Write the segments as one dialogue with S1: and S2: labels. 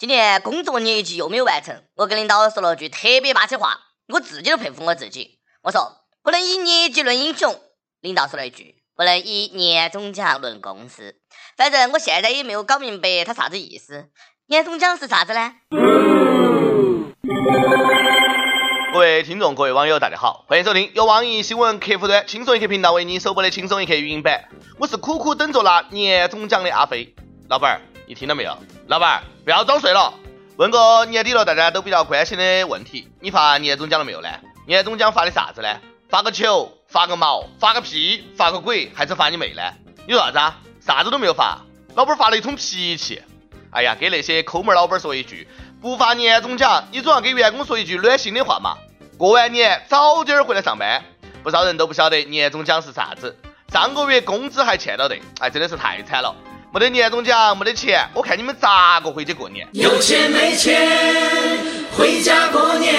S1: 今年工作业绩又没有完成，我跟领导说了句特别霸气话，我自己都佩服我自己。我说不能以业绩论英雄，领导说了一句不能以年终奖论公司。反正我现在也没有搞明白他啥子意思。年终奖是啥子呢？
S2: 各位听众，各位网友，大家好，欢迎收听由网易新闻客户端轻松一刻频道为你首播的轻松一刻语音版。我是苦苦等着拿年终奖的阿飞。老板儿，你听到没有？老板儿，不要装睡了。问个年底了大家都比较关心的问题，你发年终奖了没有呢？年终奖发的啥子呢？发个球？发个毛？发个屁？发个鬼？还是发你妹呢？你说啥子啊？啥子都没有发，老板发了一通脾气。哎呀，给那些抠门老板说一句。不发年终奖，你总要给员工说一句暖心的话嘛。过完年早点回来上班。不少人都不晓得年终奖是啥子，上个月工资还欠到的，哎，真的是太惨了。没得年终奖，没得钱，我看你们咋个回去过年？
S3: 有钱没钱，回家过年。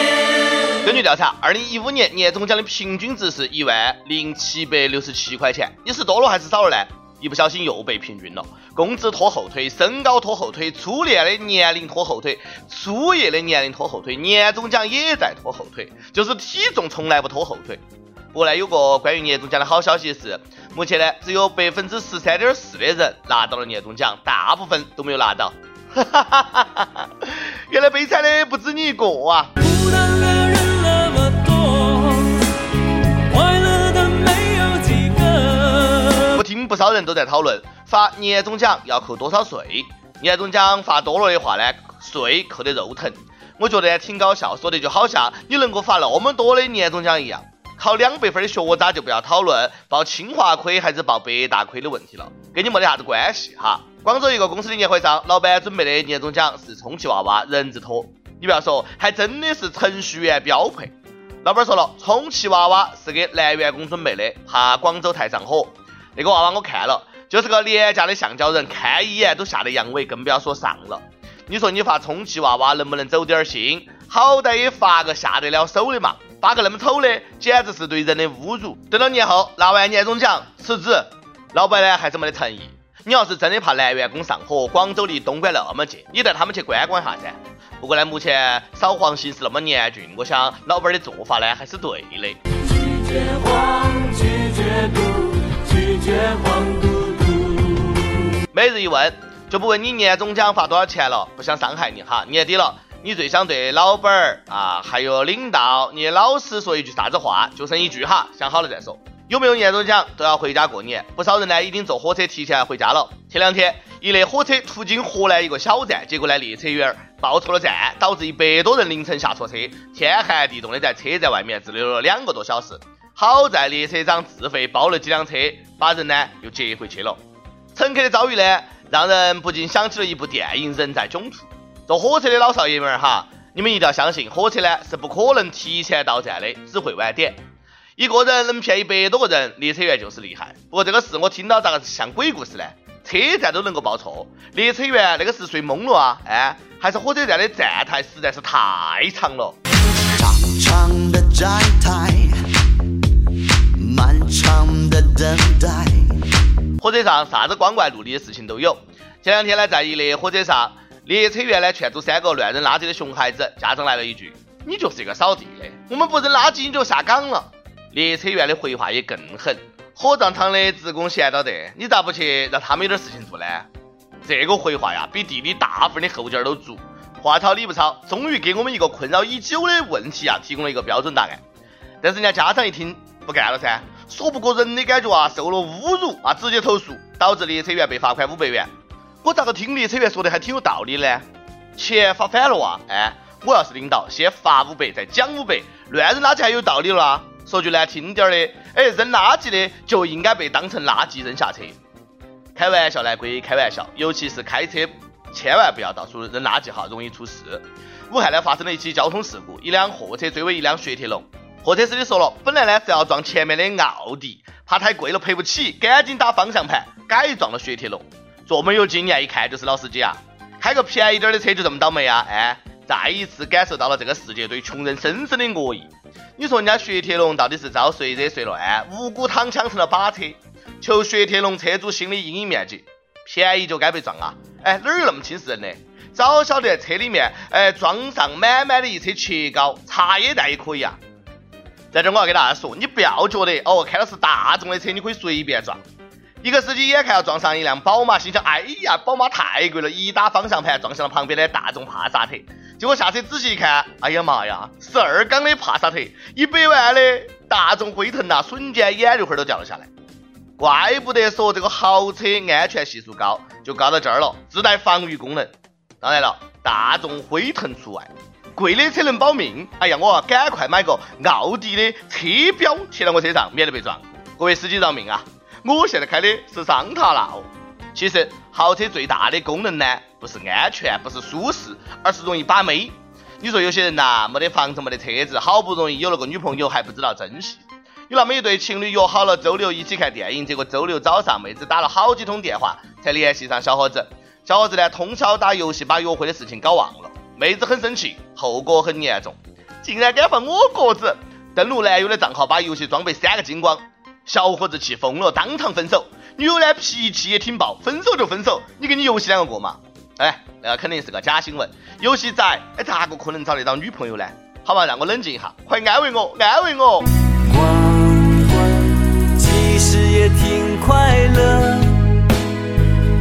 S2: 根据调查，二零一五年年终奖的平均值是一万零七百六十七块钱，你是多了还是少了呢？一不小心又被平均了，工资拖后腿，身高拖后腿，初恋的年龄拖后腿，初夜的年龄拖后腿，年终奖也在拖后腿，就是体重从来不拖后腿。不过呢，有个关于年终奖的好消息是，目前呢只有百分之十三点四的人拿到了年终奖，大部分都没有拿到。哈哈哈哈哈哈！原来悲惨的不止你一个啊！我听不少人都在讨论发年终奖要扣多少税，年终奖发多了的话呢，税扣得肉疼。我觉得挺搞笑，说的就好像你能够发那么多的年终奖一样。考两百分的学渣就不要讨论报清华亏还是报北大亏的问题了，跟你没得啥子关系哈。广州一个公司的年会上，老板准备的年终奖是充气娃娃人字拖，你不要说，还真的是程序员标配。老板说了，充气娃娃是给男员工准备的，怕广州太上火。那个娃娃我看了，就是个廉价的橡胶人，看一眼都吓得阳痿，更不要说上了。你说你发充气娃娃能不能走点心？好歹也发个下得了手的嘛，发个那么丑的，简直是对人的侮辱。等到年后拿完年终奖辞职，老板呢还是没得诚意。你要是真的怕男员工上火，广州离东莞那么近，你带他们去观光一下噻。不过呢，目前扫黄形势那么严峻，我想老板的做法呢还是对的。拒绝黄，拒绝毒。每日一问，就不问你年终奖发多少钱了，不想伤害你哈。年底了，你最想对老板儿啊，还有领导、你老师说一句啥子话？就剩一句哈，想好了再说。有没有年终奖都要回家过年，不少人呢已经坐火车提前回家了。前两天，一列火车途经河南一个小站，结果呢列车员报错了站，导致一百多人凌晨下错车，天寒地冻的在车站外面滞留了两个多小时。好在列车长自费包了几辆车，把人呢又接回去了。乘客的遭遇呢，让人不禁想起了一部电影《人在囧途》。坐火车的老少爷们儿哈，你们一定要相信，火车呢是不可能提前到站的，只会晚点。一个人能骗一百多个人，列车员就是厉害。不过这个事我听到咋个像鬼故事呢？车站都能够报错，列车员那个是睡懵了啊？哎，还是火车站的站台实在是太长了。长长的站台。漫长的等待。火车上啥子光怪陆离的事情都有。前两天呢，在一列火车上，列车员呢劝阻三个乱扔垃圾的熊孩子，家长来了一句：“你就是一个扫地的，我们不扔垃圾你就下岗了。”列车员的回话也更狠：“火葬场的职工闲到得，你咋不去让他们有点事情做呢？”这个回话呀，比地理大部分的后劲儿都足。话糙理不糙，终于给我们一个困扰已久的问题啊，提供了一个标准答案。但是人家家长一听。不干了噻，说不过人的感觉啊，受了侮辱啊，直接投诉，导致列车员被罚款五百元。我咋个听列车员说的还挺有道理呢？钱发反了哇！哎，我要是领导，先罚五百，再奖五百，乱扔垃圾还有道理了啊？说句难听点的，哎，扔垃圾的就应该被当成垃圾扔下车。开玩笑呢归开玩笑，尤其是开车，千万不要到处扔垃圾哈，容易出事。武汉呢发生了一起交通事故，一辆货车追尾一辆雪铁龙。货车司机说了，本来呢是要撞前面的奥迪，怕太贵了赔不起，赶紧打方向盘改撞了雪铁龙。这么有经验，一看就是老司机啊！开个便宜点的车就这么倒霉啊？哎，再一次感受到了这个世界对穷人深深的恶意。你说人家雪铁龙到底是遭谁惹谁了？哎，无辜躺枪成了靶车，求雪铁龙车主心理阴影面积，便宜就该被撞啊！哎，哪有那么轻视人呢？早晓得车里面哎装上满满的一车切糕，茶叶蛋也可以啊。在这我要给大家说，你不要觉得哦，开的是大众的车你可以随便撞。一个司机眼看要撞上一辆宝马，心想：哎呀，宝马太贵了，一打方向盘撞向了旁边的大众帕萨特。结果下车仔细一看，哎呀妈呀，十二缸的帕萨特，一百万的大众辉腾呐，瞬间眼泪花都掉了下来。怪不得说这个豪车安全系数高，就高到这儿了，自带防御功能。当然了，大众辉腾除外。贵的车能保命，哎呀，我赶快买个奥迪的车标贴到我车上，免得被撞。各位司机饶命啊！我现在开的是桑塔纳哦。其实豪车最大的功能呢，不是安全，不是舒适，而是容易把妹。你说有些人呐，没得房子，没得车子，好不容易有了个女朋友，还不知道珍惜。有那么一对情侣约好了周六一起看电影，结果周六早上妹子打了好几通电话才联系上小伙子。小伙子呢，通宵打游戏，把约会的事情搞忘了。妹子很生气，后果很严重，竟然敢放我鸽子，登录男友的账号，把游戏装备删个精光。小伙子气疯了，当场分手。女友呢脾气也挺暴，分手就分手，你跟你游戏两个过嘛？哎，那个肯定是个假新闻。游戏仔，哎，咋个可能找得到女朋友呢？好吧，让我冷静一下，快安慰我，安慰我。光棍其实也挺快乐，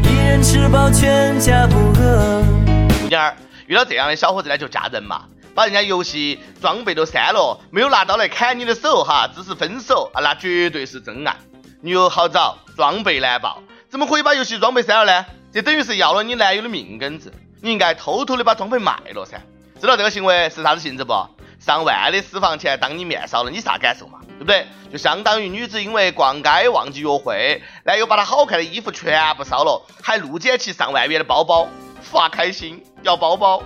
S2: 一人吃饱全家不饿。姑娘儿，遇到这样的小伙子呢，就嫁人嘛。把人家游戏装备都删了，没有拿刀来砍你的手哈，只是分手啊，那绝对是真爱。女友好找，装备难爆，怎么可以把游戏装备删了呢？这等于是要了你男友的命根子。你应该偷偷的把装备卖了噻。知道这个行为是啥子性质不？上万的私房钱当你面烧了，你啥感受嘛？对不对？就相当于女子因为逛街忘记约会，男友把她好看的衣服全部烧了，还怒捡起上万元的包包，发开心要包包。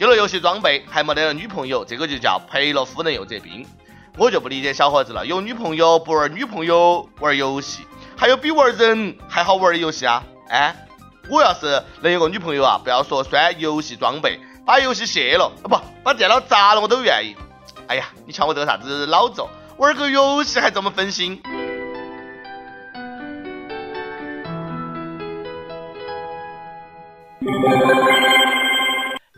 S2: 丢了游戏装备还没得了女朋友，这个就叫赔了夫人又折兵。我就不理解小伙子了，有女朋友不玩女朋友玩游戏，还有比玩人还好玩的游戏啊？哎，我要是能有个女朋友啊，不要说摔游戏装备，把游戏卸了，不把电脑砸了我都愿意。哎呀，你瞧我这个啥子老子，玩个游戏还这么分心。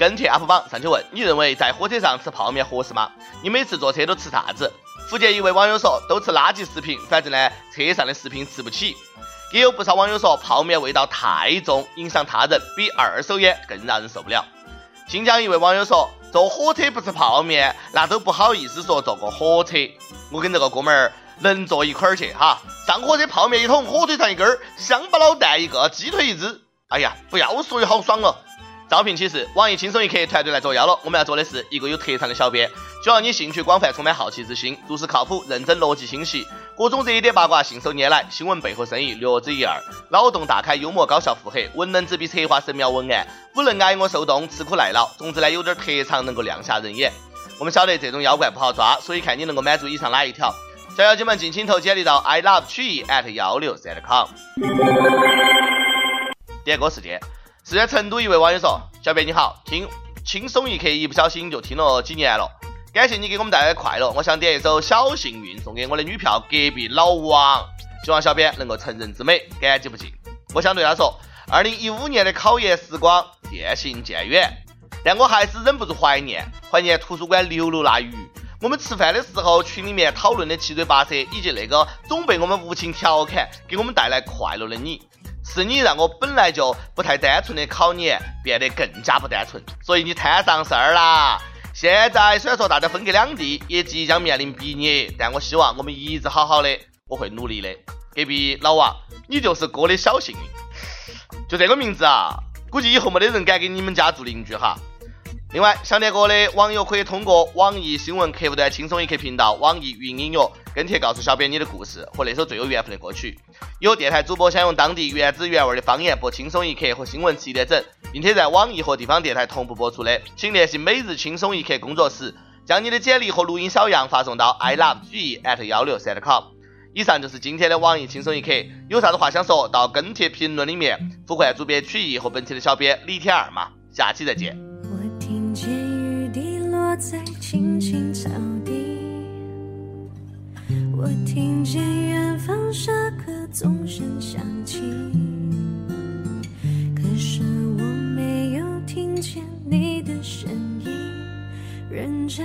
S2: 跟帖 UP 榜上去问：你认为在火车上吃泡面合适吗？你每次坐车都吃啥子？福建一位网友说：都吃垃圾食品，反正呢车上的食品吃不起。也有不少网友说泡面味道太重，影响他人，比二手烟更让人受不了。新疆一位网友说：坐火车不吃泡面，那都不好意思说坐过火车。我跟这个哥们儿能坐一块儿去哈。上火车泡面一桶，火腿肠一根儿，乡巴佬蛋一个，鸡腿一只。哎呀，不要说也好爽了。招聘启事：网易轻松一刻团队来作妖了。我们要做的是一个有特长的小编，希望你兴趣广泛，充满好奇之心，做事靠谱、认真、逻辑清晰，各种热点八卦信手拈来，新闻背后深意略知一二，脑洞大开、幽默搞笑、腹黑，文能执笔策划神妙文案，武能挨饿受冻、吃苦耐劳。总之呢，有点特长能够亮瞎人眼。我们晓得这种妖怪不好抓，所以看你能够满足以上哪一条。小妖精们尽情投简历到 i love 曲艺 at 幺六三 com。点歌时间。四川成都一位网友说：“小编你好，听轻松一刻一不小心就听了几年了，感谢你给我们带来快乐。我想点一首《小幸运》送给我的女票隔壁老王，希望小编能够成人之美，感激不尽。我想对他说，二零一五年的考研时光渐行渐远，但我还是忍不住怀念，怀念图书馆六楼那鱼，我们吃饭的时候群里面讨论的七嘴八舌，以及那个总被我们无情调侃，给我们带来快乐的你。”是你让我本来就不太单纯的考研变得更加不单纯，所以你摊上事儿啦。现在虽然说大家分隔两地，也即将面临毕业，但我希望我们一直好好的，我会努力的。隔壁老王，你就是哥的小幸运，就这个名字啊，估计以后没得人敢给你们家做邻居哈。另外，想点歌的网友可以通过网易新闻客户端“轻松一刻”频道、网易云音乐跟帖告诉小编你的故事和那首最有缘分的歌曲。有电台主播想用当地原汁原味的方言播《轻松一刻》和新闻七点整，并且在网易和地方电台同步播出的，请联系每日轻松一刻工作室，将你的简历和录音小样发送到 i love 曲艺 at 幺六三 com。以上就是今天的网易轻松一刻，有啥子话想说到跟帖评论里面，呼唤主编曲艺和本期的小编李天二嘛，下期再见。我听见雨滴落在青青草，我听见远方下课钟声响起，可是我没有听。
S4: 见你的声音，认真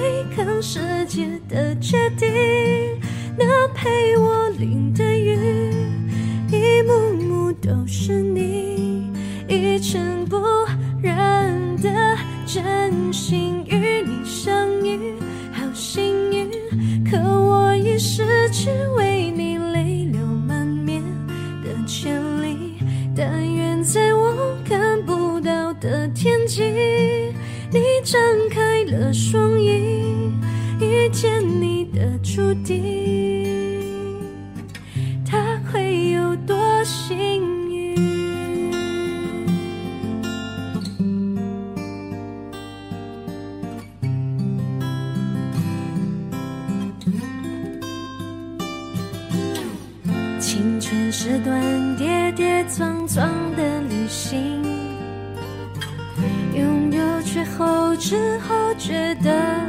S4: 对抗世界的决定，那陪我淋的雨，一幕幕都是你，一尘不染的真心。注定，他会有多幸运？青春是段跌跌撞撞的旅行，拥有却后知后觉的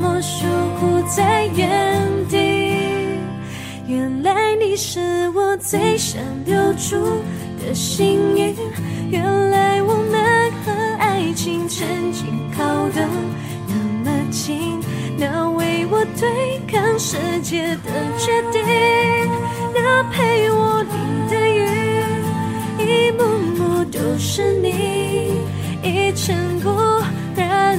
S4: 默守护在原地。原来你是我最想留住的幸运，原来我们和爱情曾经靠得那么近。那为我对抗世界的决定，那陪我淋的雨，一幕幕都是你，一尘不染